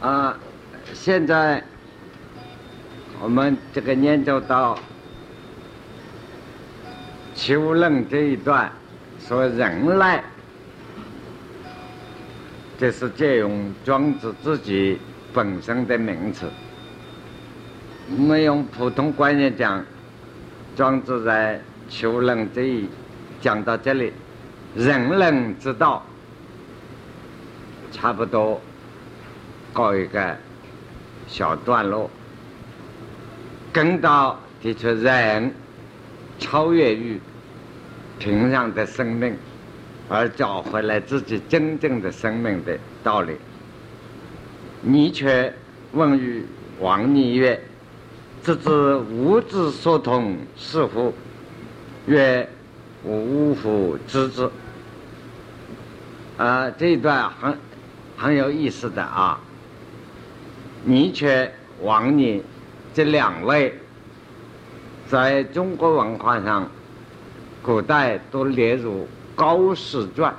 啊，现在我们这个研究到求论这一段，说人类，这是借用庄子自己本身的名词。我们用普通观念讲，庄子在求论这一讲到这里，人人之道，差不多。告一个小段落，跟到的确人超越于平常的生命，而找回来自己真正的生命的道理。你却问于王逆曰：“知之吾之所同是乎？”曰：“吾乎知之。”啊，这一段很很有意思的啊。尼却、王尼这两位，在中国文化上，古代都列入高士传，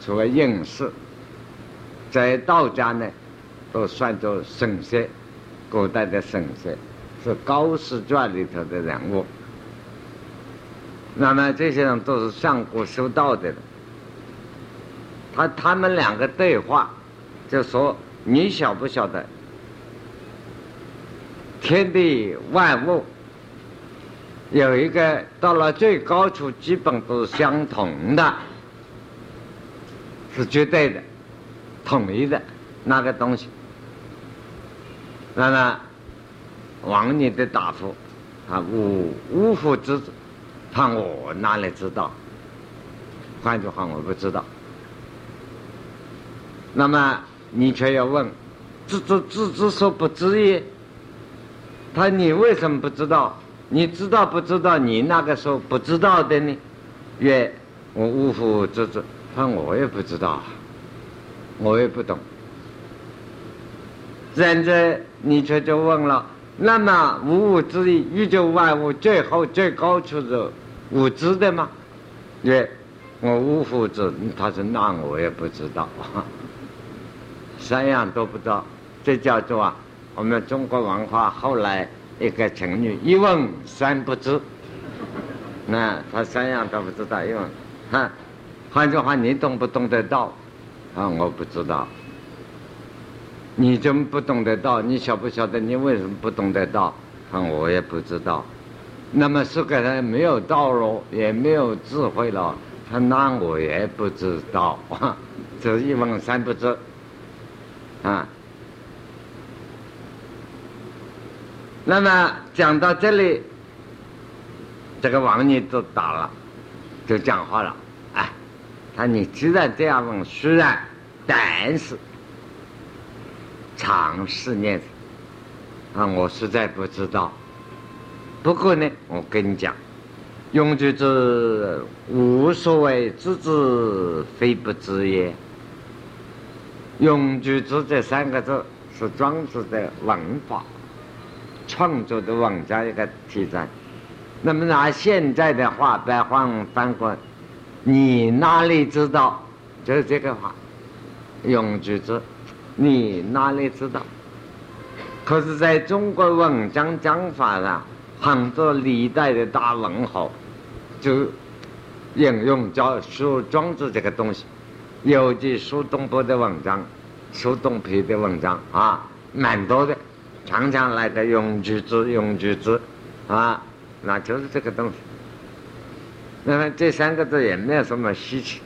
除了隐士，在道家呢，都算作神仙，古代的神仙是高士传里头的人物。那么这些人都是上古修道的，他他们两个对话，就说你晓不晓得？天地万物有一个到了最高处，基本都是相同的，是绝对的、统一的那个东西。那么王尼的答复啊，吾无乎知之？他我哪里知道？换句话，我不知道。那么你却要问：知之知之所不知也？他你为什么不知道？你知道不知道？你那个时候不知道的呢？曰：我无乎知之。他我也不知道，我也不懂。然则你却就问了：那么无物之意，宇宙万物最后最高处是无知的吗？曰：我无乎知。他说：那我也不知道，三样都不知道。这叫做啊。我们中国文化后来一个成语“一问三不知”，那他三样都不知道，因为，哈，换句话，你懂不懂得到？啊，我不知道。你怎不懂得到？你晓不晓得？你为什么不懂得到？啊，我也不知道。那么是个人没有道路，也没有智慧了，他那我也不知道。这一问三不知，啊。那么讲到这里，这个王爷就打了，就讲话了。哎，他你既然这样问，虽然，但是，长试念啊，我实在不知道。不过呢，我跟你讲，用句子无所谓知之，非不知也。用句子这三个字是庄子的文法。创作的文章一个题材，那么拿现在的话白话翻过，你哪里知道？就是这个话，用句子，你哪里知道？可是在中国文章讲法上，很多历代的大文豪就引用叫说庄子这个东西，尤其苏东坡的文章、苏东坡的文章啊，蛮多的。常常来的用句子，用句子，啊，那就是这个东西。那么这三个字也没有什么稀奇，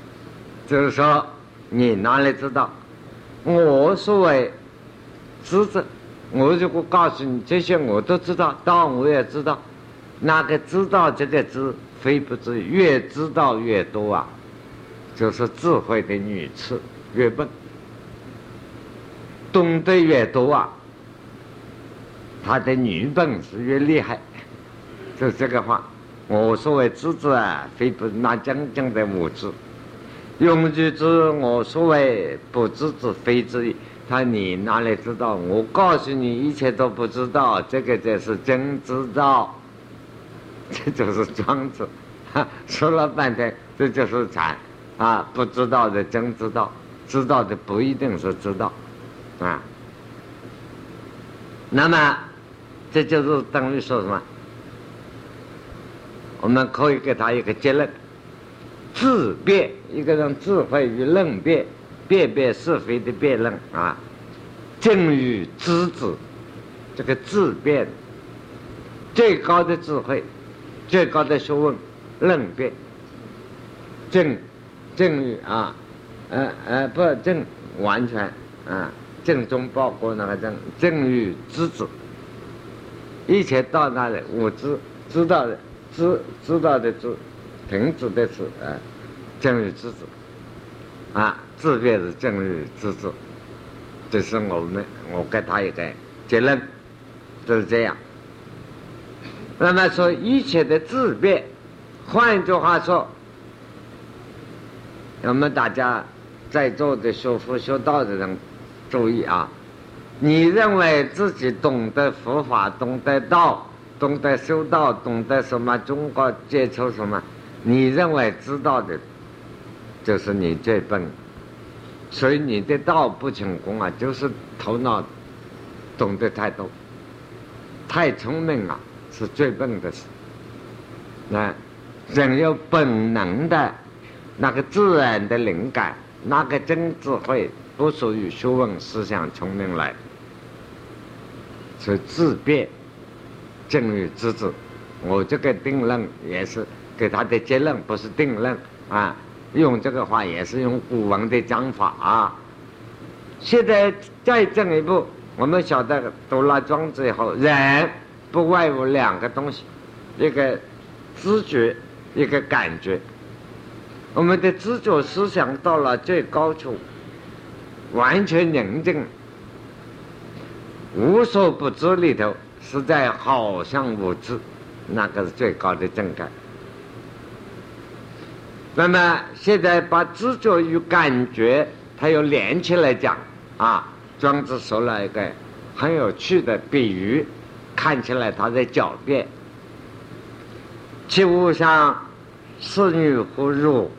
就是说你哪里知道？我所谓知之，我如果告诉你这些我都知道，道我也知道，那个知道这个字非不知，越知道越多啊，就是智慧的女次越笨，懂得越多啊。他的女本事越厉害，就这个话。我所谓知之啊，非不那真正的无知。用句知，我所谓不知之，非知矣。他你哪里知道？我告诉你，一切都不知道，这个才是真知道。这就是庄子，说了半天，这就是禅啊！不知道的真知道，知道的不一定是知道，啊。那么，这就是等于说什么？我们可以给他一个结论：自辩，一个人智慧与论辩，辨别是非的辩论啊，正与知止，这个自辩，最高的智慧，最高的学问，论辩，正正与啊，呃呃不正完全啊。正中报国那个正正与知止，一切到那里我知知道的知知道的知，停止的止啊，正欲知止，啊，自辩是正欲知止，这是我们我给他一个结论，就是这样。那么说一切的自变，换句话说，我们大家在座的学佛学道的人。注意啊！你认为自己懂得佛法、懂得道、懂得修道、懂得什么？中国接触什么？你认为知道的，就是你最笨。所以你的道不成功啊，就是头脑懂得太多，太聪明啊，是最笨的事。那人有本能的那个自然的灵感，那个真智慧。不属于学问、思想、聪明来，是自辩、正与知止。我这个定论也是给他的结论，不是定论啊。用这个话也是用古文的讲法啊。现在再进一步，我们晓得读了庄子以后，人不外乎两个东西，一个知觉，一个感觉。我们的知觉思想到了最高处。完全宁静，无所不知里头，实在好像无知，那个是最高的正感。那么现在把知觉与感觉，它又连起来讲啊。庄子说了一个很有趣的比喻，看起来他在狡辩。器物上仕女乎入？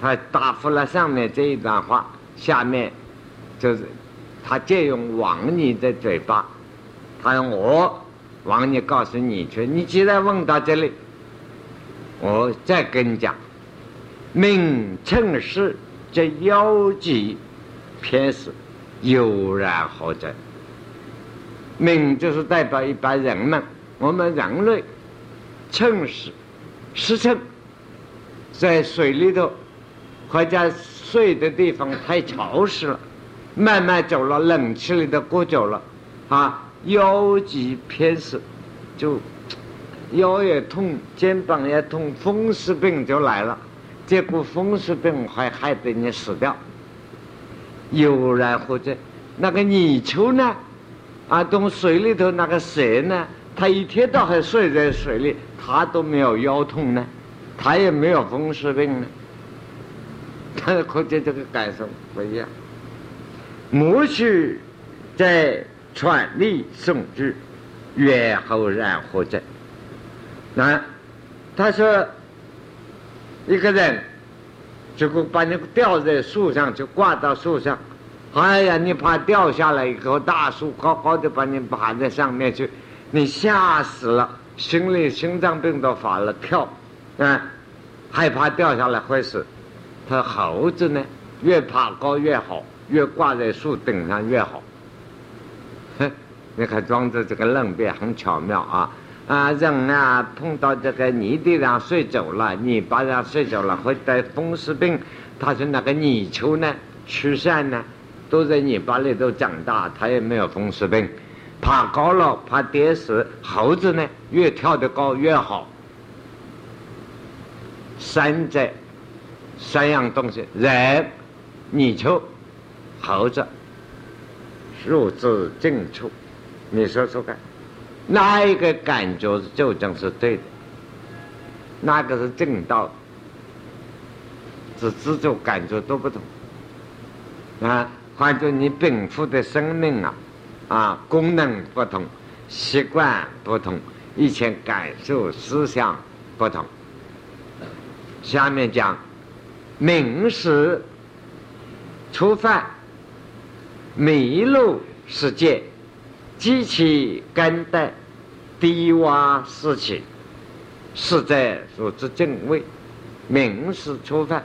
他答复了上面这一段话。下面就是他借用王尼的嘴巴，他用我王尼告诉你去。你既然问到这里，我再跟你讲：名称是这妖极偏死，悠然何者？名就是代表一般人们，我们人类称是实称，在水里头或者。睡的地方太潮湿了，慢慢走了，冷气里头过久了，啊，腰脊偏湿，就腰也痛，肩膀也痛，风湿病就来了。结果风湿病还害得你死掉。又然后这那个泥鳅呢？啊，从水里头那个蛇呢？它一天到晚睡在水里，它都没有腰痛呢，它也没有风湿病呢。他可见这个感受不一样。母须在传力送之，远后然何者？那他说，一个人结果把你吊在树上，就挂到树上。哎呀，你怕掉下来一棵大树，高高的把你爬在上面去，你吓死了，心里心脏病都发了，跳，啊，害怕掉下来会死。他猴子呢，越爬高越好，越挂在树顶上越好。哼，你看庄子这个论辩很巧妙啊！啊，人啊碰到这个泥地上睡久了，泥巴上睡久了会得风湿病。他说那个泥鳅呢，驱散呢，都在泥巴里头长大，它也没有风湿病。爬高了怕跌死，猴子呢越跳得高越好。山在。三样东西：人、泥鳅、猴子，入自正处。你说说看，哪一个感觉究竟是对的？哪个是正道？是自主感觉都不同。啊，换作你禀赋的生命啊，啊，功能不同，习惯不同，一切感受、思想不同。下面讲。名时初犯迷路世界，积其肝带，低洼四起，是在所之正位，名是初犯。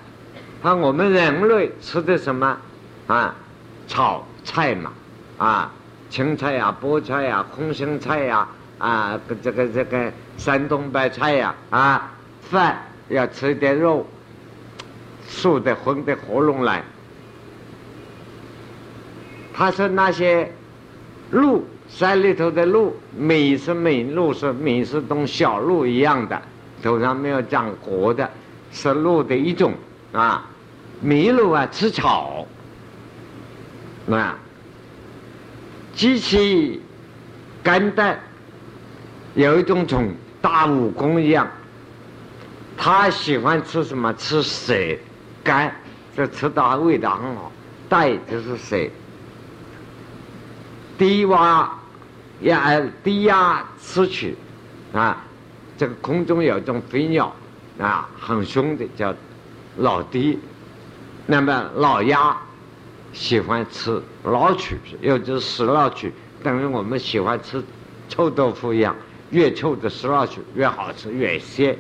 啊，我们人类吃的什么啊？炒菜嘛，啊，青菜呀、菠菜呀、空心菜呀，啊，这个这个山东白菜呀，啊，饭要吃一点肉，素的荤的活龙来。他说那些鹿山里头的鹿，米是米，鹿是米是同小鹿一样的，头上没有长角的，是鹿的一种啊。麋鹿啊，吃草，那机器肝胆有一种虫，大蜈蚣一样，它喜欢吃什么？吃蛇肝，这吃到味道很好。带就是蛇，低洼呀，低压吃取啊，这个空中有一种飞鸟啊，很凶的，叫老低。那么老鸭喜欢吃老曲，又就是死老曲，等于我们喜欢吃臭豆腐一样，越臭的死老曲越好吃越鲜。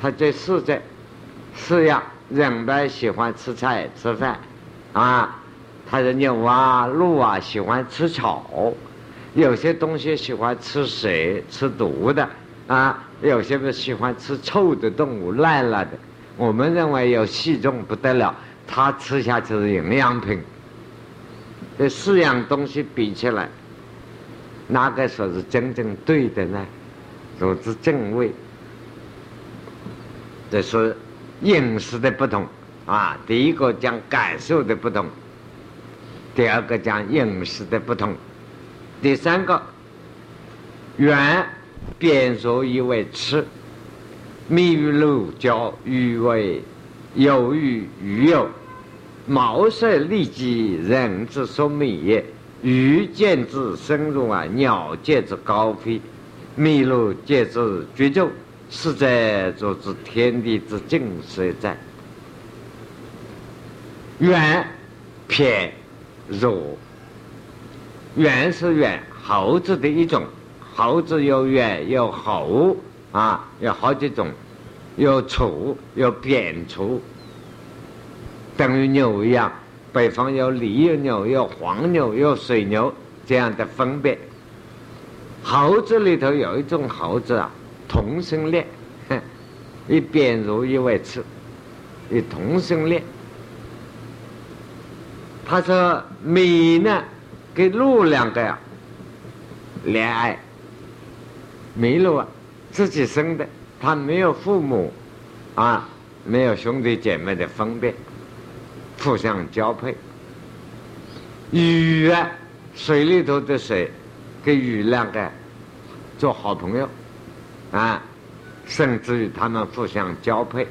他这四在四样，人们喜欢吃菜吃饭，啊，他的牛啊鹿啊喜欢吃草，有些东西喜欢吃蛇吃毒的，啊，有些不喜欢吃臭的动物烂了的。我们认为有细重不得了，它吃下去是营养品。这四样东西比起来，哪个说是真正对的呢？说是正位。这是饮食的不同啊。第一个讲感受的不同，第二个讲饮食的不同，第三个原变说以为吃。密于鹿角，鱼为有鱼鱼有，毛色立即人之所美也。鱼见之深入啊，鸟见之高飞，麋鹿见之绝奏，是在作之天地之精所在。远偏弱，远是远猴子的一种，猴子有远有猴。啊，有好几种，有粗有扁粗，等于牛一样。北方有犁牛、有黄牛、有水牛这样的分别。猴子里头有一种猴子啊，同性恋，以扁如一为次，以同性恋。他说米呢，跟鹿两个呀，恋爱，麋鹿啊。自己生的，他没有父母，啊，没有兄弟姐妹的分别，互相交配。鱼啊，水里头的水，跟鱼两个做好朋友，啊，甚至于他们互相交配。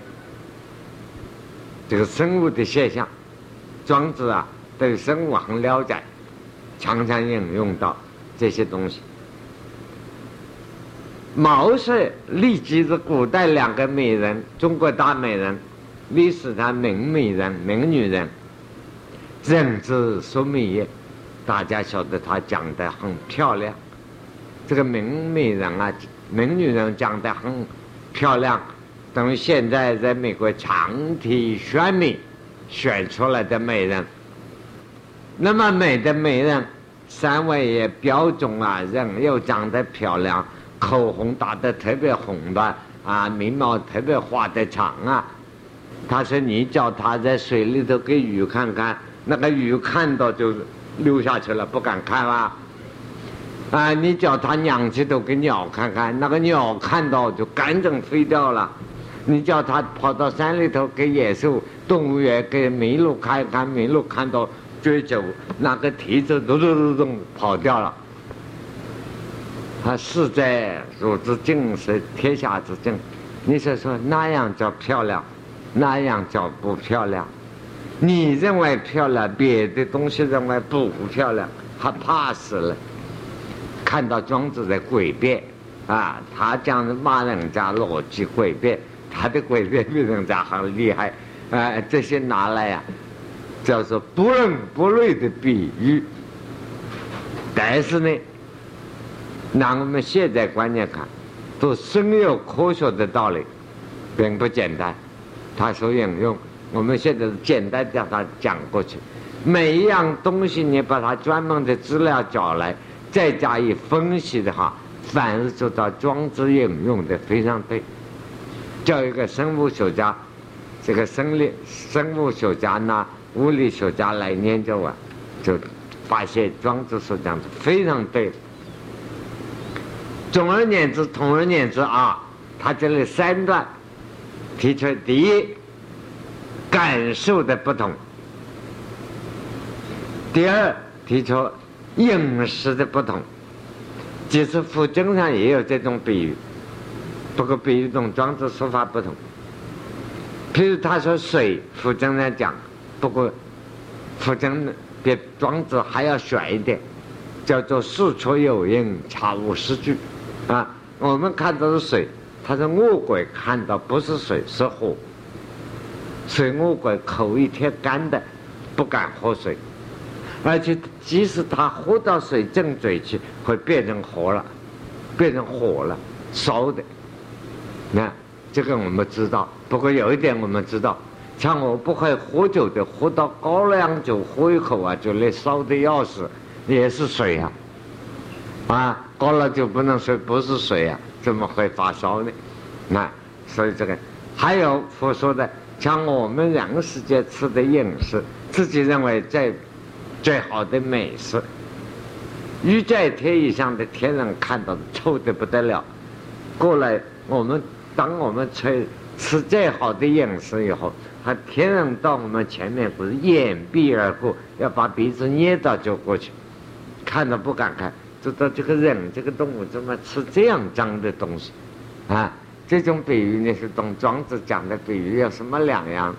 这个生物的现象，庄子啊，对生物很了解，常常引用到这些东西。毛氏立即是古代两个美人，中国大美人，历史上名美人、名女人，人之所美也。大家晓得她长得很漂亮，这个名美人啊，名女人长得很漂亮，等于现在在美国长体选美选出来的美人。那么美的美人，三位也标准啊，人又长得漂亮。口红打得特别红的啊，眉毛特别画得长啊。他说：“你叫他在水里头给鱼看看，那个鱼看到就溜下去了，不敢看了。啊，你叫他仰起头给鸟看看，那个鸟看到就赶紧飞掉了。你叫他跑到山里头给野兽动物园给麋鹿看看，麋鹿看到追走，那个蹄子咚咚咚咚跑掉了。”他是在汝之敬是天下之敬，你说说那样叫漂亮，那样叫不漂亮？你认为漂亮，别的东西认为不漂亮，他怕死了。看到庄子的诡辩，啊，他讲骂人家逻辑诡辩，他的诡辩比人家还厉害，啊，这些拿来呀，叫做不伦不类的比喻。但是呢，拿我们现在观念看，都深有科学的道理，并不简单。他所引用，我们现在是简单叫他讲过去。每一样东西，你把它专门的资料找来，再加以分析的话，反而做到庄子引用的非常对。叫一个生物学家，这个生理生物学家呢，物理学家来研究啊，就发现庄子所讲的非常对。总而言之，总而言之啊，他这里三段提出：第一，感受的不同；第二，提出饮食的不同。其实佛经上也有这种比喻，不过比喻中庄子说法不同。譬如他说水，佛经上讲，不过佛经比庄子还要选一点，叫做事出有因，查无实据。啊，我们看到是水，他说恶鬼看到不是水是火，所以恶鬼口一天干的，不敢喝水，而且即使他喝到水进嘴去，会变成火了，变成火了，烧的。那这个我们知道，不过有一点我们知道，像我不会喝酒的，喝到高粱酒喝一口啊，就那烧的要死，也是水啊，啊。高了就不能说不是水啊，怎么会发烧呢？那所以这个还有佛说的，像我们人世间吃的饮食，自己认为最最好的美食，玉在天以上的天人看到臭的不得了。过来，我们当我们吃吃最好的饮食以后，他天人到我们前面不是掩鼻而过，要把鼻子捏到就过去，看都不敢看。知道这个人这个动物怎么吃这样脏的东西，啊，这种比喻呢是同庄子讲的比喻有什么两样？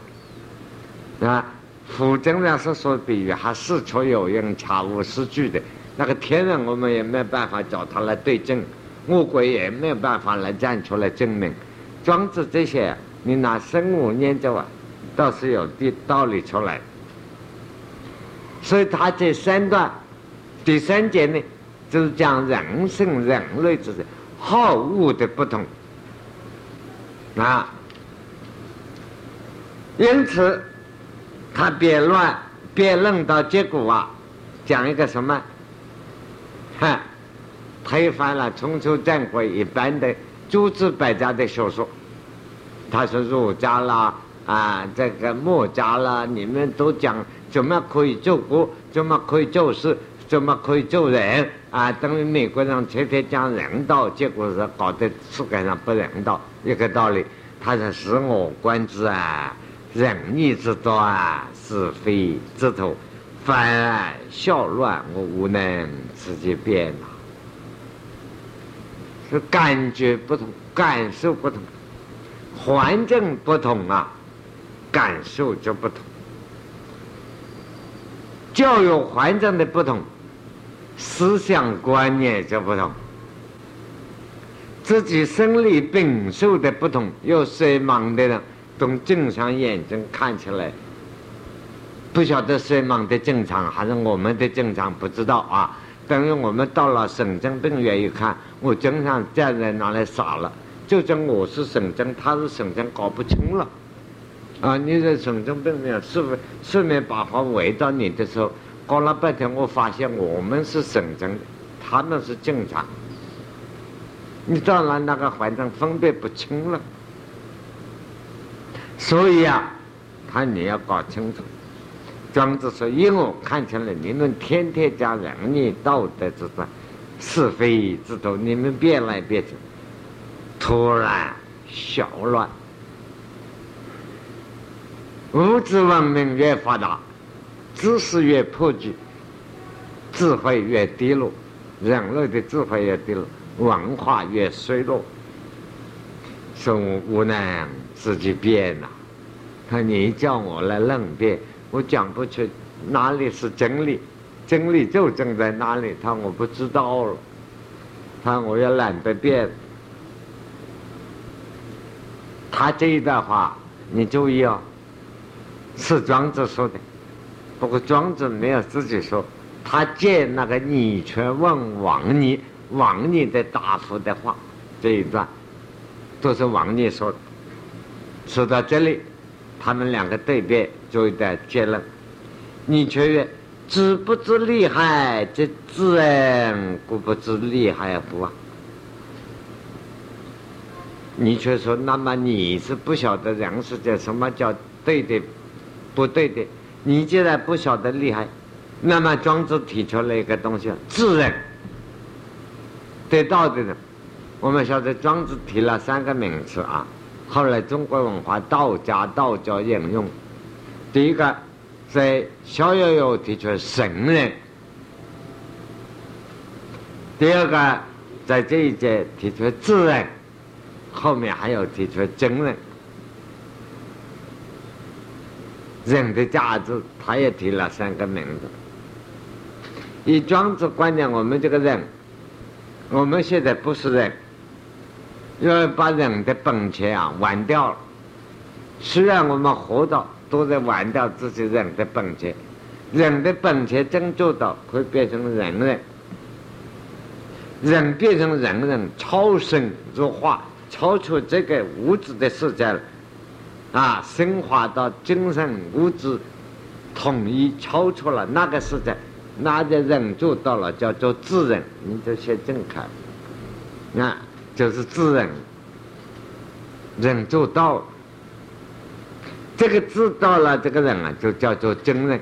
啊，佛经上是说比喻还事出有因，恰无实据的。那个天人我们也没办法找他来对证，恶鬼也没有办法来站出来证明。庄子这些你拿生物研究啊，倒是有的道理出来。所以他这三段第三节呢。就是讲人生人类之间好恶的不同啊，因此他辩论辩论到结果啊，讲一个什么？哈，推翻了春秋战国一般的诸子百家的学说。他说儒家啦啊，这个墨家啦，你们都讲怎么可以救国，怎么可以救世，怎么可以救人。啊，等于美国人天天讲人道，结果是搞得世界上不人道，一个道理。他说：“使我观之啊，仁义之道啊，是非之徒，反而笑乱，我无能自己变了。”是感觉不同，感受不同，环境不同啊，感受就不同，教育环境的不同。思想观念就不同，自己生理禀受的不同，有色盲的人，从正常眼睛看起来，不晓得色盲的正常还是我们的正常，不知道啊。等于我们到了神经病院一看，我经常站在那里傻了，就讲我是神经，他是神经，搞不清了。啊，你在神经病院是不四面八方围到你的时候。搞了半天，我发现我们是神经，他们是正常。你到了那个环境分辨不清了，所以啊，他你要搞清楚。庄子说：“因为我看起来，你们天天讲仁义道德之道，是非之徒，你们变来变去，突然小乱，物质文明越发达。”知识越破局，智慧越低落，人类的智慧越低落，文化越衰落，生物无能自己变呐。他你叫我来论辩，我讲不出哪里是真理，真理就正在哪里。他我不知道了，他我也懒得辩。他这一段话你注意哦，是庄子说的。不过庄子没有自己说，他借那个你却问王尼，王尼的答复的话，这一段都是王尼说的。说到这里，他们两个对辩做一点结论。你却曰：知不知厉害，这知人故不知厉害乎啊？你却说，那么你是不晓得人世间什么叫对的，不对的？你既然不晓得厉害。那么庄子提出了一个东西，自然。对道的。我们晓得庄子提了三个名词啊，后来中国文化道家道教引用。第一个在《逍遥游》提出神人，第二个在这一节提出自然，后面还有提出真人。人的价值，他也提了三个名字。以庄子观念，我们这个人，我们现在不是人，要把人的本钱啊玩掉了。虽然我们活着都在玩掉自己人的本钱，人的本钱真做到会变成人人，人变成人人，超生入化，超出这个物质的世界了，啊，升华到精神物质统一，超出了那个世界。那的人做到了，叫做智人，你就写正楷，那就是智人，人做到了，这个知道了，这个人啊，就叫做真人，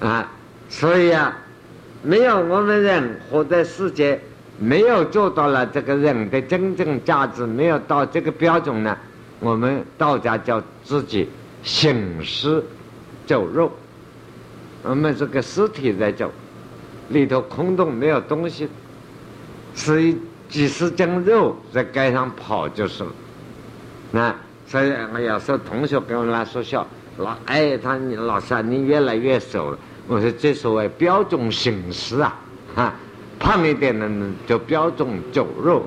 啊，所以啊，没有我们人活在世界，没有做到了这个人的真正价值，没有到这个标准呢，我们道家叫自己行尸走肉。我们这个尸体在走，里头空洞没有东西，是几十斤肉在街上跑就是了。那所以我有时候同学跟我来说笑，老哎，他你老师啊，你越来越瘦了。我说这所谓标准形式啊，哈，胖一点的就标准走肉，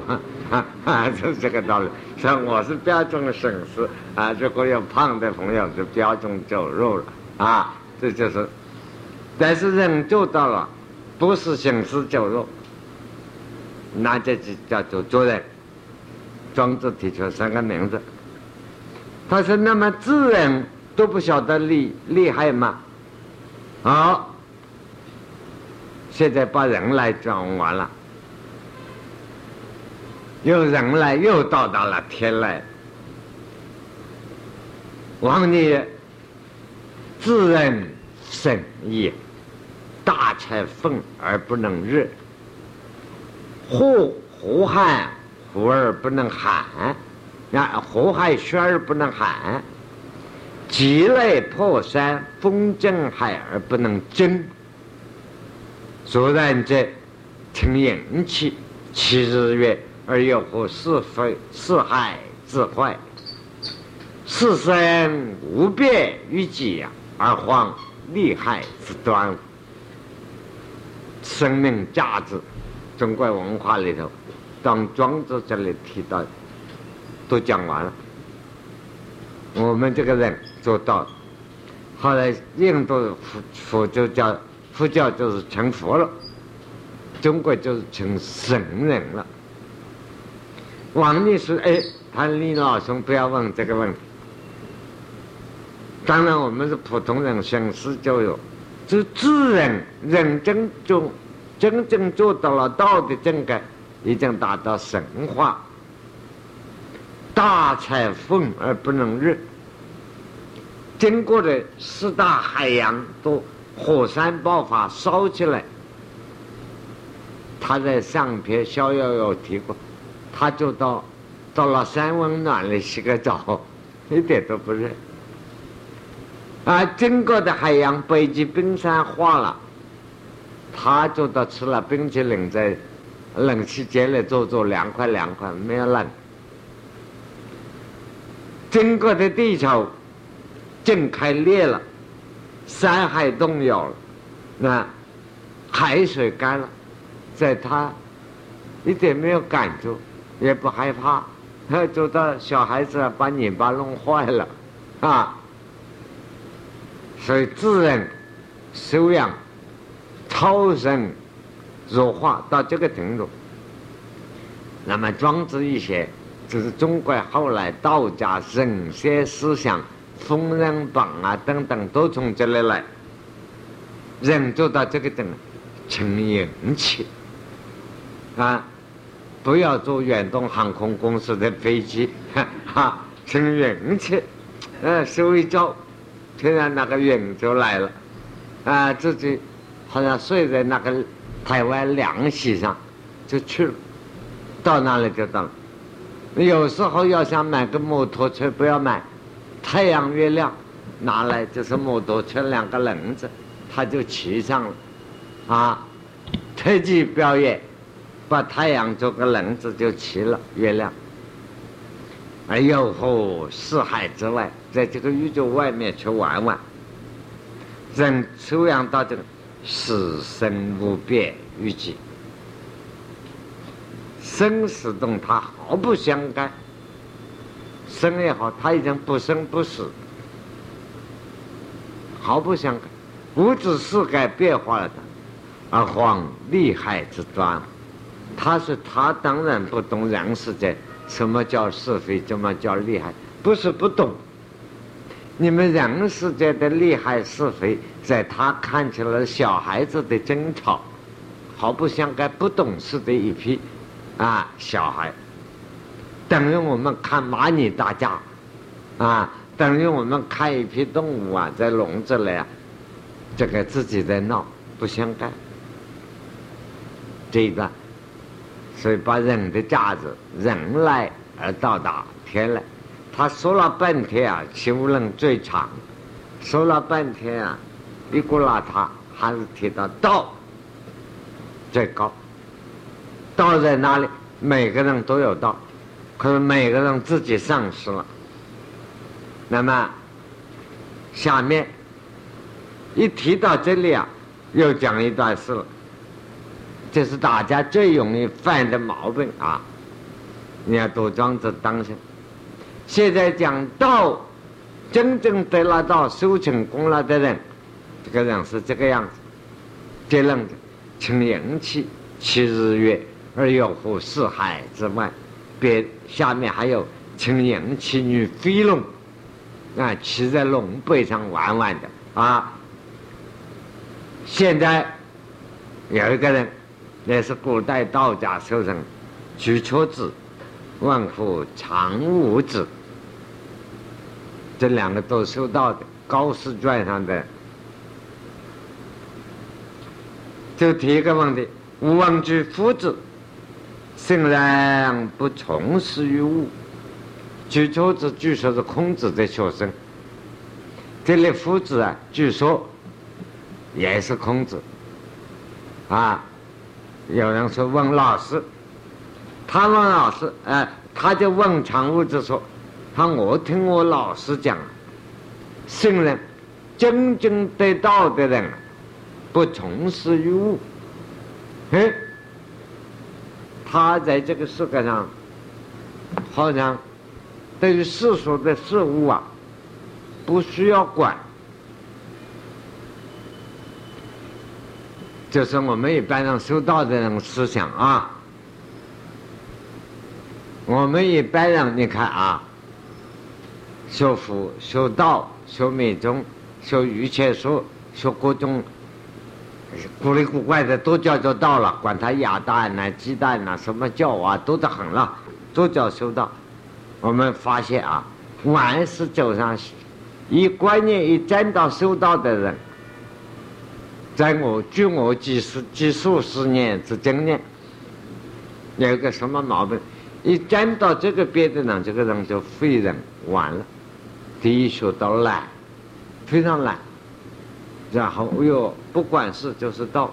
哈哈，是这个道理。那我是标准形式啊，如果有胖的朋友就标准走肉了啊，这就是。但是人做到了，不是行尸走肉，那这就叫做做人。庄子提出三个名字，他说：“那么智人都不晓得厉厉害吗？”好，现在把人来讲完了，又人来又到达了天来。王爷，智人神也。大柴愤而不能日，呼呼喊呼而不能喊，啊呼喊血而不能喊，积累破山风震海而不能争。虽然者，称淫气，其日月而又不是非是害之坏？是生无变于己，而患利害之端。生命价值，中国文化里头，当庄子这里提到，都讲完了。我们这个人做到，后来印度佛佛就叫佛教就是成佛了，中国就是成神人了。王律师，哎，他李老兄不要问这个问题。当然，我们是普通人，生死就有。是自人认真中，真正做到了道的正改，已经达到神话。大财风而不能日，经过的四大海洋都火山爆发烧起来。他在上篇《逍遥游》提过，他就到到了山温暖里洗个澡，一点都不热。啊，经过的海洋，北极冰山化了，他就到吃了冰淇淋，在冷气间里坐坐，凉快凉快，没有冷。经过的地球，震开裂了，山海动摇了，那海水干了，在他一点没有感触，也不害怕，走到小孩子把泥巴弄坏了，啊。所以自然修养超生弱化到这个程度。那么庄子一些，就是中国后来道家神仙思想、封人榜啊等等，都从这里来。人做到这个等，成运气啊！不要坐远东航空公司的飞机，哈，成运气。呃，睡一觉，突然那个云就来了，啊，自己好像睡在那个台湾凉席上，就去了。到那里就到。有时候要想买个摩托车，不要买，太阳越亮，拿来就是摩托车两个轮子，他就骑上了，啊，特技表演，把太阳做个轮子就齐了月亮。哎呦吼，四海之外，在这个宇宙外面去玩玩，人修养到这个死生无变于己。生死动，他毫不相干。生也好，他已经不生不死，毫不相干。物质世界变化了的，而皇厉害之端，他说他当然不懂人世间什么叫是非，什么叫厉害，不是不懂。你们人世间的厉害是非，在他看起来小孩子的争吵，毫不相干，不懂事的一批。啊，小孩，等于我们看蚂蚁打架，啊，等于我们看一批动物啊，在笼子里，这个自己在闹，不相干。这一段，所以把人的价值，人来而到达天来，他说了半天啊，其无论最长，说了半天啊，一个邋遢，还是提到道最高。道在哪里？每个人都有道，可是每个人自己丧失了。那么，下面一提到这里啊，又讲一段事了。这是大家最容易犯的毛病啊！你要多装着当心。现在讲道，真正得了道、修成功了的人，这个人是这个样子，这样子，成阳气，七日月。而又乎四海之外，别下面还有乘阳气女飞龙，啊，骑在龙背上玩玩的啊。现在有一个人，也是古代道家修成，举车子，万户常无子，这两个都修道的高士传上的，就提一个问题：无忘居夫子。圣人不从事于物，据说子据说是孔子的学生。这里夫子啊，据说也是孔子。啊，有人说问老师，他问老师，哎，他就问常务子说：“他我听我老师讲，圣人真正得道的人，不从事于物。”哎。他在这个世界上，好像对于世俗的事物啊，不需要管。就是我们一般上修道的那种思想啊。我们一般人，你看啊，修佛、修道、修密宗、修瑜伽术、修各种。古里古怪的都叫做道了，管他鸭蛋呐、鸡蛋呐，什么叫啊，多得很了，都叫修道。我们发现啊，凡是走上一观念一沾到修道的人，在我据我几十几数十年之经验，有一个什么毛病？一沾到这个边的人，这个人就废人完了。第一学到懒，非常懒。然后，哎呦，不管事就是道，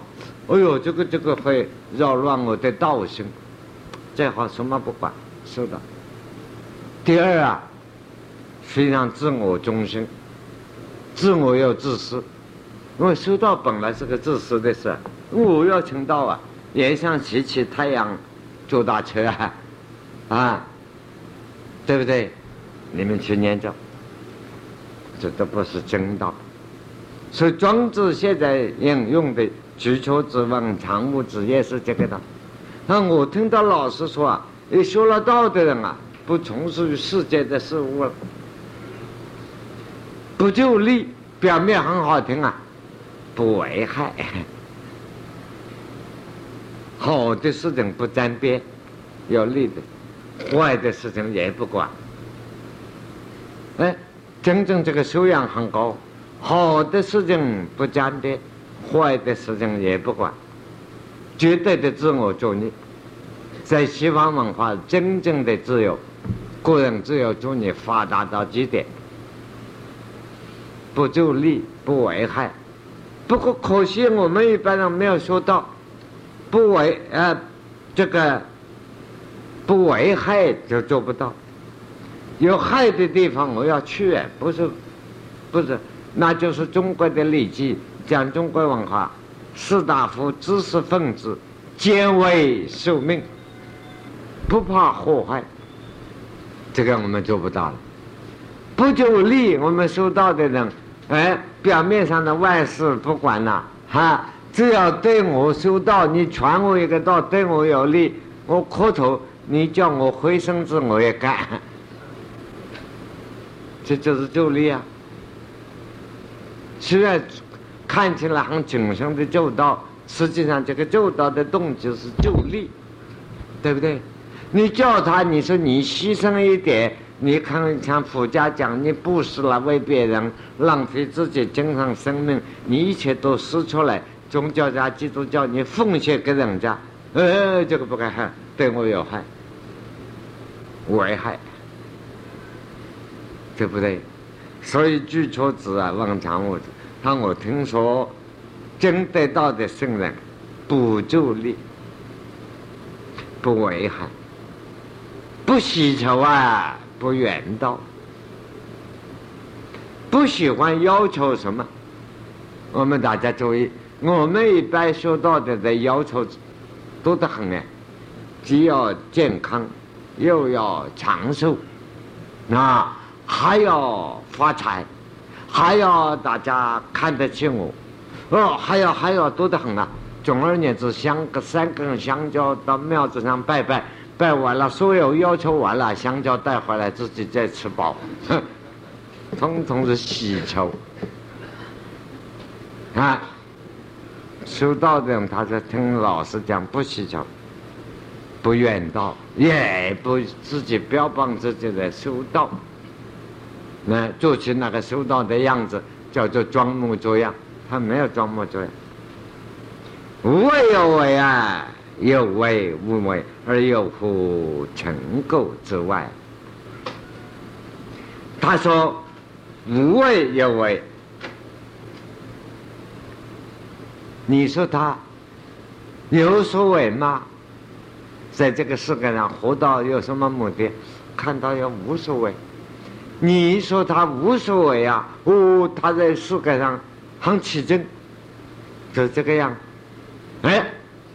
哎呦，这个这个会扰乱我的道心，最好什么不管，是的。第二啊，非常自我中心，自我又自私，因为修道本来是个自私的事，我要成道啊，也想骑骑太阳，坐大车啊，啊，对不对？你们去念着，这都不是真道。所以庄子现在引用的“举求之问常物之”也是这个的。那我听到老师说啊，你修了道的人啊，不从事于世界的事物了，不就利，表面很好听啊，不危害，好的事情不沾边，有利的，坏的事情也不管。哎，真正这个修养很高。好的事情不沾边，坏的事情也不管，绝对的自我主义，在西方文化真正的自由，个人自由主义发达到极点，不助利不危害。不过可惜我们一般人没有说到，不危呃这个不危害就做不到，有害的地方我要去，不是不是。那就是中国的礼记讲中国文化，士大夫、知识分子皆为受命，不怕祸害。这个我们做不到了。不就利，我们修道的人，哎，表面上的万事不管了，哈，只要对我修道，你传我一个道，对我有利，我磕头，你叫我回身子我也干。这就是助力啊。虽然看起来很谨慎的救道，实际上这个救道的动机是救利，对不对？你叫他，你说你牺牲一点，你看像佛家讲，你布施了为别人，浪费自己精神生命，你一切都施出来，宗教家、基督教，你奉献给人家，呃，这个不该害，对我有害，危害，对不对？所以举出子啊，问常物。他我听说，真得道的圣人，不助力，不危害，不喜求啊，不远道，不喜欢要求什么。我们大家注意，我们一般修道的的要求多得很呢，既要健康，又要长寿，那还要发财。还要大家看得起我，哦，还要还要多得很啊！总而言之，香个三根香蕉到庙子上拜拜，拜完了，所有要求完了，香蕉带回来自己再吃饱，哼，统统是喜求。啊，修道的人，他是听老师讲，不喜求，不远道，也不自己标榜自己在修道。那做起那个修道的样子，叫做装模作样。他没有装模作样，无为有为啊，有为无为，而有乎成垢之外。他说无为有为，你说他有所谓吗？在这个世界上活到有什么目的？看到有无所谓。你说他无所谓啊？哦，他在世界上很起劲，就这个样。哎，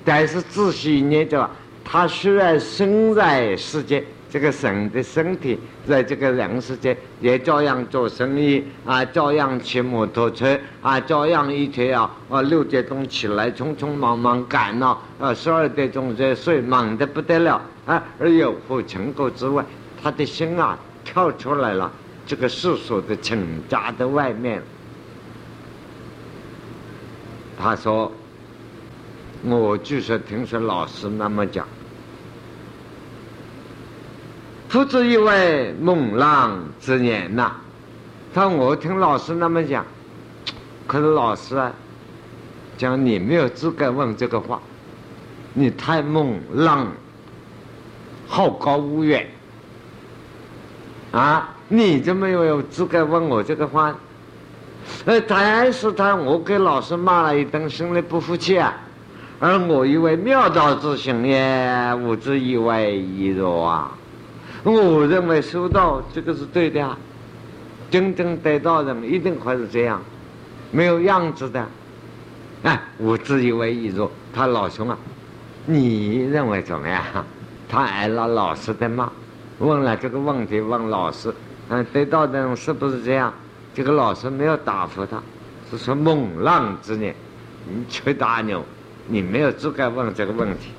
但是仔细念着，他虽然身在世界，这个神的身体在这个人世界，也照样做生意啊，照样骑摩托车啊，照样一天啊，啊六点钟起来，匆匆忙忙赶了，啊十二点钟再睡，忙得不得了啊。而有乎成果之外，他的心啊。跳出来了，这个世俗的请家的外面。他说：“我就是听说老师那么讲，不止一位猛浪之言呐。他我听老师那么讲，可是老师啊，讲你没有资格问这个话，你太猛浪，好高骛远。”啊！你怎么有资格问我这个话？呃，但是他我给老师骂了一顿，心里不服气啊。而我以为妙道之行也，吾之以为亦若啊。我认为修道这个是对的啊，真正得道人一定会是这样，没有样子的。哎，吾之以为亦若，他老兄啊，你认为怎么样？他挨了老师的骂。问了这个问题，问老师，嗯，得道的人是不是这样？这个老师没有答复他，是说猛浪之年，你吹大牛，你没有资格问这个问题。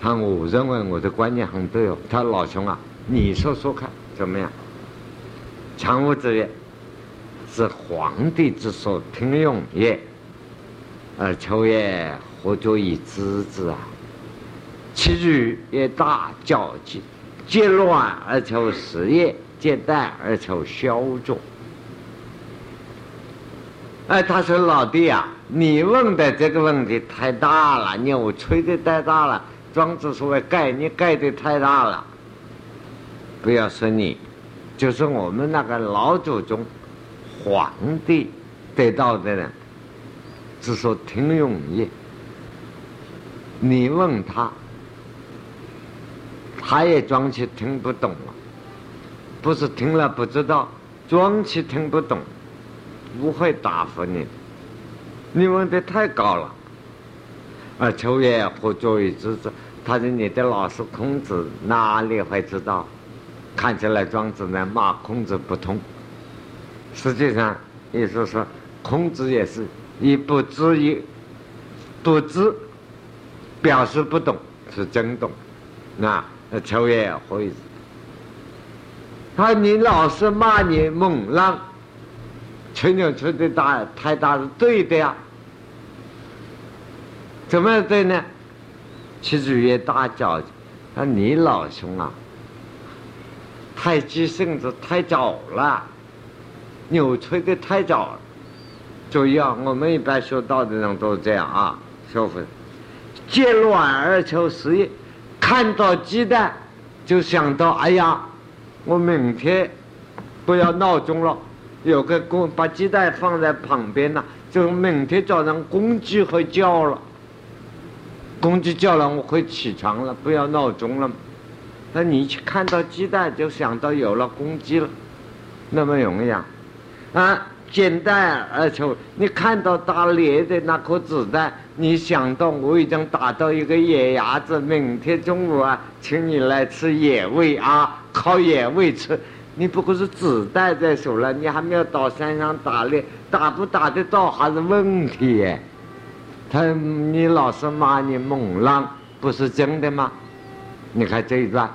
他我认为我的观念很对哦。他老兄啊，你说说看怎么样？强物之曰：“是皇帝之所听用也，而求也何足以知之啊？其举也大较急，皆乱而求实业，皆怠而求消作。”哎，他说：“老弟啊，你问的这个问题太大了，你我吹的太大了。庄子说的盖，你盖的太大了。不要说你，就是我们那个老祖宗，皇帝得到的人，只说听用业。你问他，他也装起听不懂了，不是听了不知道，装起听不懂。”不会答复你，你问的太高了。而秋月何作于知之？他说你的老师孔子，哪里会知道？看起来庄子呢骂孔子不通，实际上也是孔子也是以不知一不知表示不懂，是真懂。那秋月何以？他你老是骂你猛浪。吹牛吹的大太大是对的呀，怎么对呢？其实也大叫，那你老兄啊，太急性子太早了，牛吹的太早。注意啊，我们一般学道的人都是这样啊，学会借卵而求实业，看到鸡蛋就想到，哎呀，我明天不要闹钟了。有个公把鸡蛋放在旁边呢，就明天早上公鸡会叫了，公鸡叫了我会起床了，不要闹钟了。那你去看到鸡蛋就想到有了公鸡了，那么容易啊？啊，简单而且你看到打猎的那颗子弹，你想到我已经打到一个野鸭子，明天中午啊，请你来吃野味啊，烤野味吃。你不过是子弹在手了，你还没有到山上打猎，打不打得到还是问题耶。他，你老是骂你猛浪，不是真的吗？你看这一段，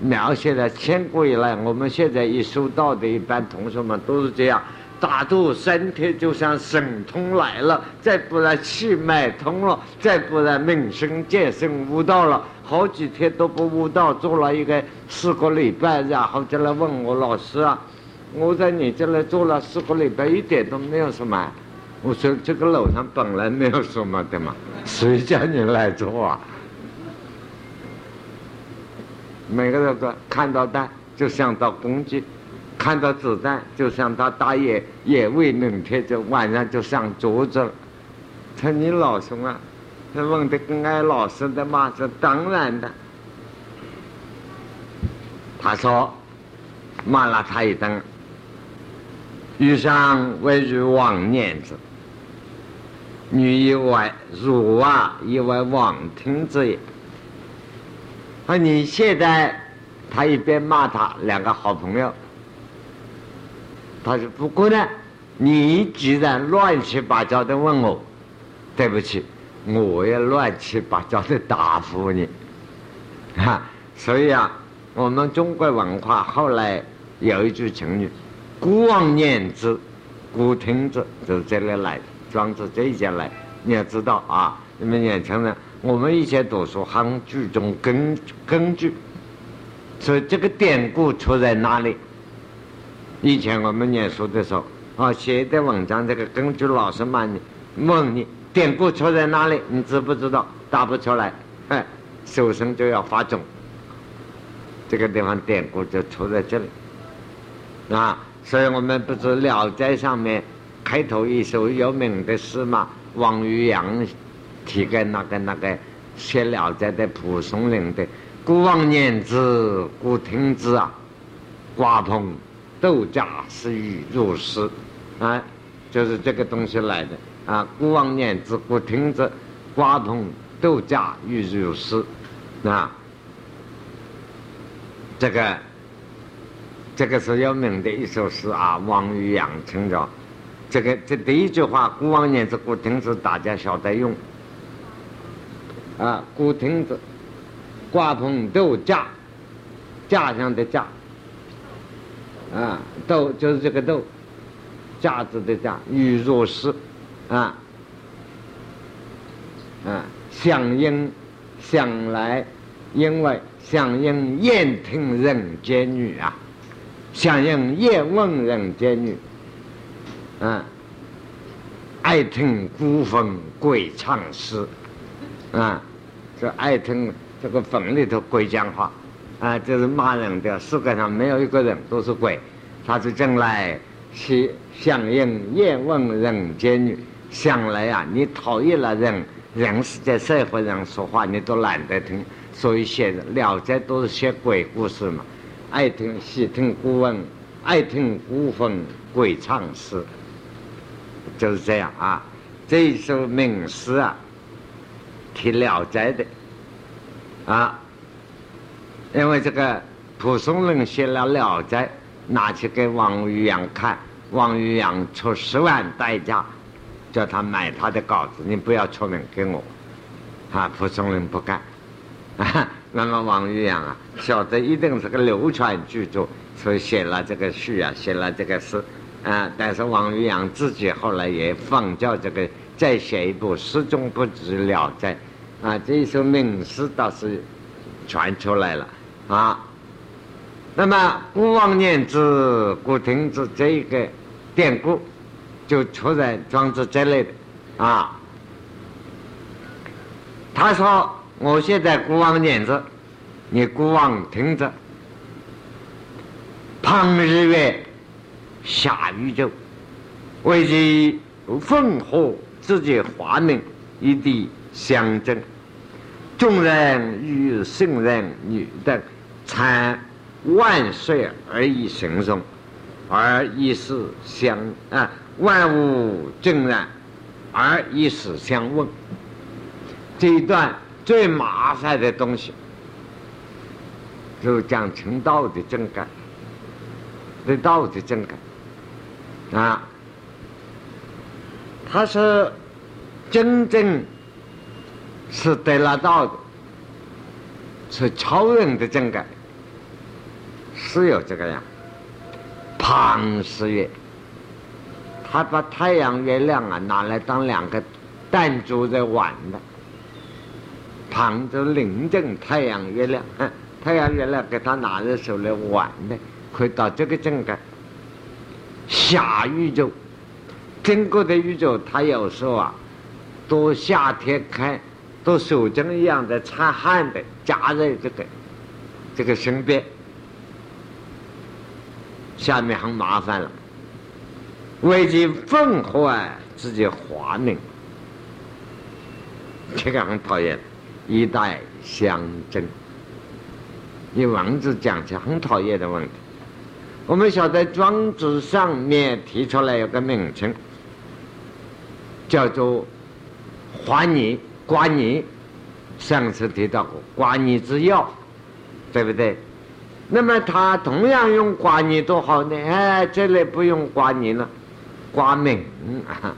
描写的千古以来，我们现在一收到的一般同学们都是这样。打肚身体就像神通来了，再不然气脉通了，再不然名声健身悟道了。好几天都不悟道，做了一个四个礼拜，然后就来问我老师啊，我在你这里做了四个礼拜，一点都没有什么。我说这个楼上本来没有什么的嘛，谁叫你来做啊？每个人都看到蛋就想到攻击。看到子弹，就像他打野野味，冷天就晚上就上桌子了。他你老兄啊，他问的跟俺老师的嘛是当然的。他说骂了他一顿。遇上为如妄念之，女以为汝啊以为妄听之也。而你现在，他一边骂他两个好朋友。他说：“不过呢，你既然乱七八糟的问我，对不起，我也乱七八糟的答复你，哈。所以啊，我们中国文化后来有一句成语，‘古往念之，古听之’，就是这里来，庄子这一节来。你要知道啊，你们年轻人，我们以前读书很注重根根据，所以这个典故出在哪里？”以前我们念书的时候，啊，写的文章这个根据老师问你，问你典故出在哪里，你知不知道？答不出来，哼，手生就要发肿。这个地方典故就出在这里，啊，所以我们不是《聊斋》上面开头一首有名的诗嘛？王渔阳提给那个那个写《聊斋》的蒲松龄的“古往念之，古听之啊，瓜棚”。斗驾是以入诗，啊，就是这个东西来的啊。古往念之，古听之，瓜棚斗驾欲入诗，啊，这个这个是有名的一首诗啊。王渔阳称着，这个这第一句话，古往年之古亭子，大家晓得用。啊，古亭子，挂棚斗架，家乡的架。啊，斗就是这个斗，架子的架，玉若是，啊，啊，响应，想来，因为响应燕听人间女啊，响应燕问人间女。嗯，爱听古风鬼唱诗，啊，这爱听这个坟里头鬼讲话，啊，就是骂人的。世界上没有一个人都是鬼，他是将来去响应叶问人间女。想来啊，你讨厌了人，人是在社会上说话，你都懒得听。所以写《聊斋》都是写鬼故事嘛，爱听喜听古文，爱听古风鬼唱诗。就是这样啊，这一首名诗啊，提《聊斋》的啊，因为这个蒲松龄写了《聊斋》，拿去给王渔洋看，王渔洋出十万代价叫他买他的稿子，你不要出名给我，啊，蒲松龄不干，啊，那么王渔洋啊，晓得一定是个流传巨著，所以写了这个序啊，写了这个诗。啊！但是王渔洋自己后来也仿教这个，再写一部《诗中不知了斋》，啊，这一首名诗倒是传出来了啊。那么古往年之古亭子这一个典故，就出在庄子这类的啊。他说：“我现在古往年子，你古往亭子，旁日月。”下宇宙，为其烽火之己化名，一地相争。众人与圣人女等，参万岁而已神松，而一时相啊，万物正然，而一时相问。这一段最麻烦的东西，就讲成道的正感，对道的正感。啊，他是真正是得了道的，是超人的正感，是有这个样。庞十月，他把太阳、月亮啊拿来当两个弹珠在玩的。庞就临阵太阳、月亮，太阳、月亮给他拿在手来玩的，可以到这个正感。下宇宙，中国的宇宙，他有时候啊，都夏天开，都手针一样的擦汗的，夹在这个这个身边，下面很麻烦了。为其烽火啊，自己化命，这个很讨厌，一代相争。以文字讲起很讨厌的问题。我们晓得《庄子》上面提出来有个名称，叫做“华泥”、“瓜泥”。上次提到过“瓜泥之药”，对不对？那么他同样用“瓜泥”多好呢？哎，这里不用“瓜泥”了，“刮名”啊。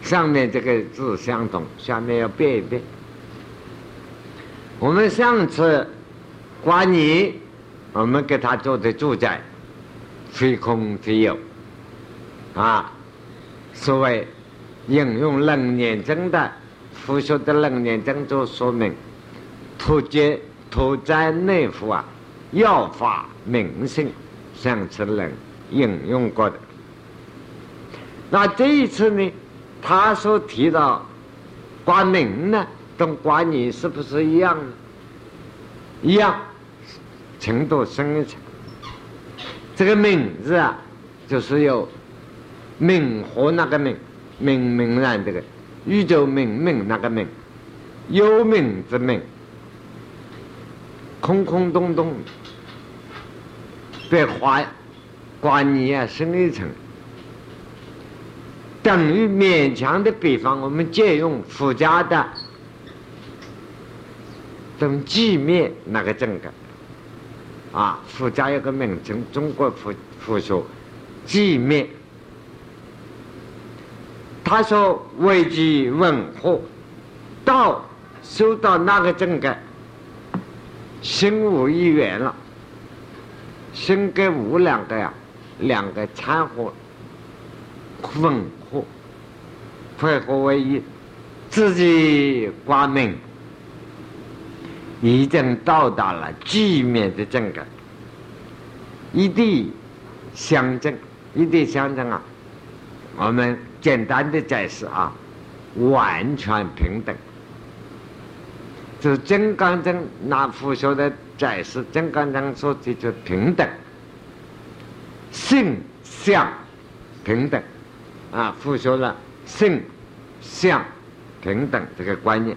上面这个字相同，下面要变一变。我们上次“瓜泥”。我们给他做的住宅，非空非有，啊，所谓引用楞严经的佛学的楞严经做说明，土阶土宅内府啊，要法明性，上次人引用过的。那这一次呢，他所提到观明呢，跟观你是不是一样？一样。程度深一层，这个名字啊，就是有明和那个明，明明然这个宇宙明明那个明，有名之名，空空洞洞，别画观念啊深一层，等于勉强的比方，我们借用佛家的等寂灭那个正感。啊，佛家有个名称，中国佛佛学寂灭他说：“为其文化，道修到那个境界，心无一缘了，心跟无两个呀，两个掺和，混合，混合为一，自己光明，已经到达了寂灭的境界，一地相争，一地相争啊，我们。”简单的解释啊，完全平等。就是金刚经拿佛学的解释，金刚经说的就平等，性相平等啊，佛学了性相平等这个观念，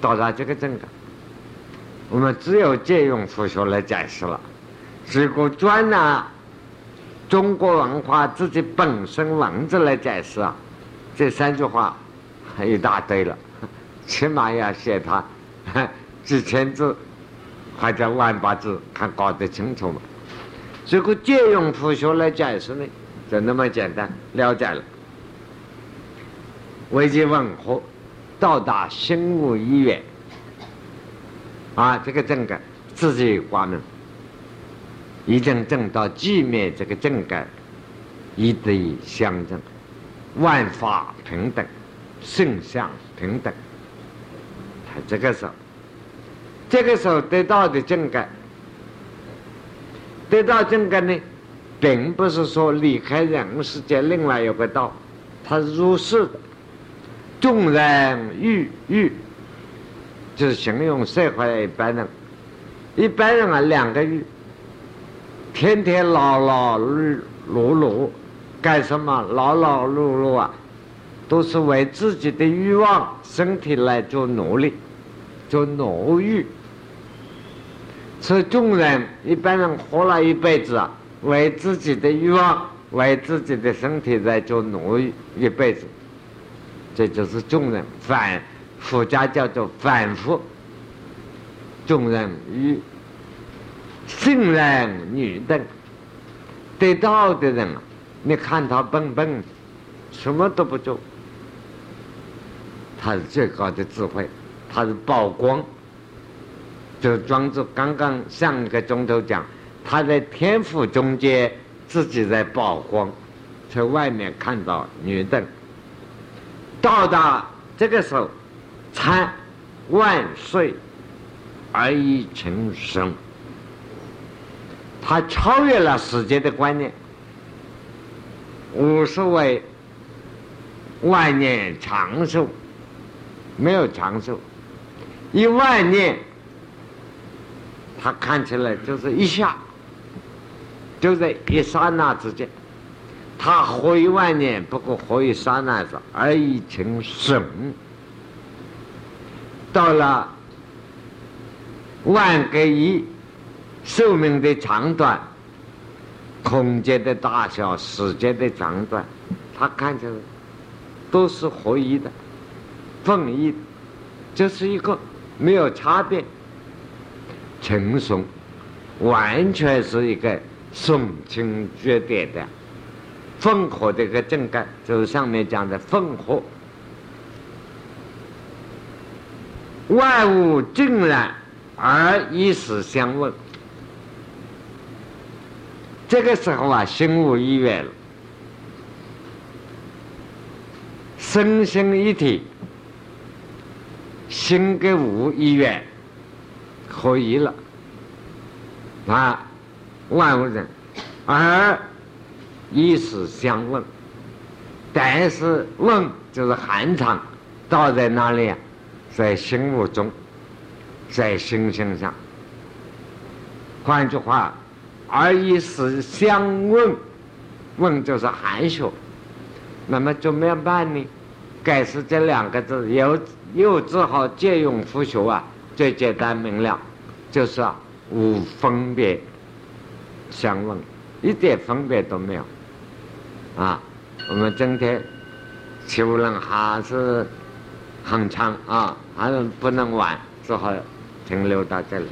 到达这个境界，我们只有借用佛学来解释了。如果专拿。中国文化自己本身文字来解释啊，这三句话还一大堆了，起码要写他几千字或者万把字，还搞得清楚嘛。如果借用佛学来解释呢，就那么简单了解了。为其文化到达心无一缘啊，这个正个自己挂门。已经证到寂灭这个正界，一对相正，万法平等，圣相平等。这个时候，这个时候得到的正界，得到正界呢，并不是说离开人世间另外有个道，他入世的，众人欲欲，就是形容社会一般人，一般人啊两个欲。天天劳劳碌碌干什么？劳劳碌碌啊，都是为自己的欲望、身体来做努力做奴役。是众人一般人活了一辈子，为自己的欲望、为自己的身体在做奴役一辈子，这就是众人反，佛家叫做反复。众人与。圣人女等得道的人，你看他笨笨，什么都不做，他是最高的智慧，他是曝光。就庄子刚刚上个钟头讲，他在天府中间自己在曝光，在外面看到女的，到达这个时候，参万岁而已成生。他超越了世界的观念，无所谓万年长寿，没有长寿，一万年，他看起来就是一下，就在一刹那之间，他活一万年，不过活一刹那子而已成神，到了万个亿。寿命的长短，空间的大小，时间的长短，他看起来都是合一的、分一，这是一个没有差别、轻松，完全是一个松清绝对的混合的一个正感，就是上面讲的混合，万物尽然而以时相问。这个时候啊，心无一愿了，身心一体，心跟无一缘合一了啊，万物人，而意识相问，但是问就是寒场，倒在哪里？在心目中，在心性上。换句话。而以是相问，问就是含蓄，那么怎么样办呢？该是这两个字，有又只好借用佛学啊，最简单明了，就是啊，无分别相问，一点分别都没有啊。我们今天求论还是很长啊，还是不能晚，只好停留到这里。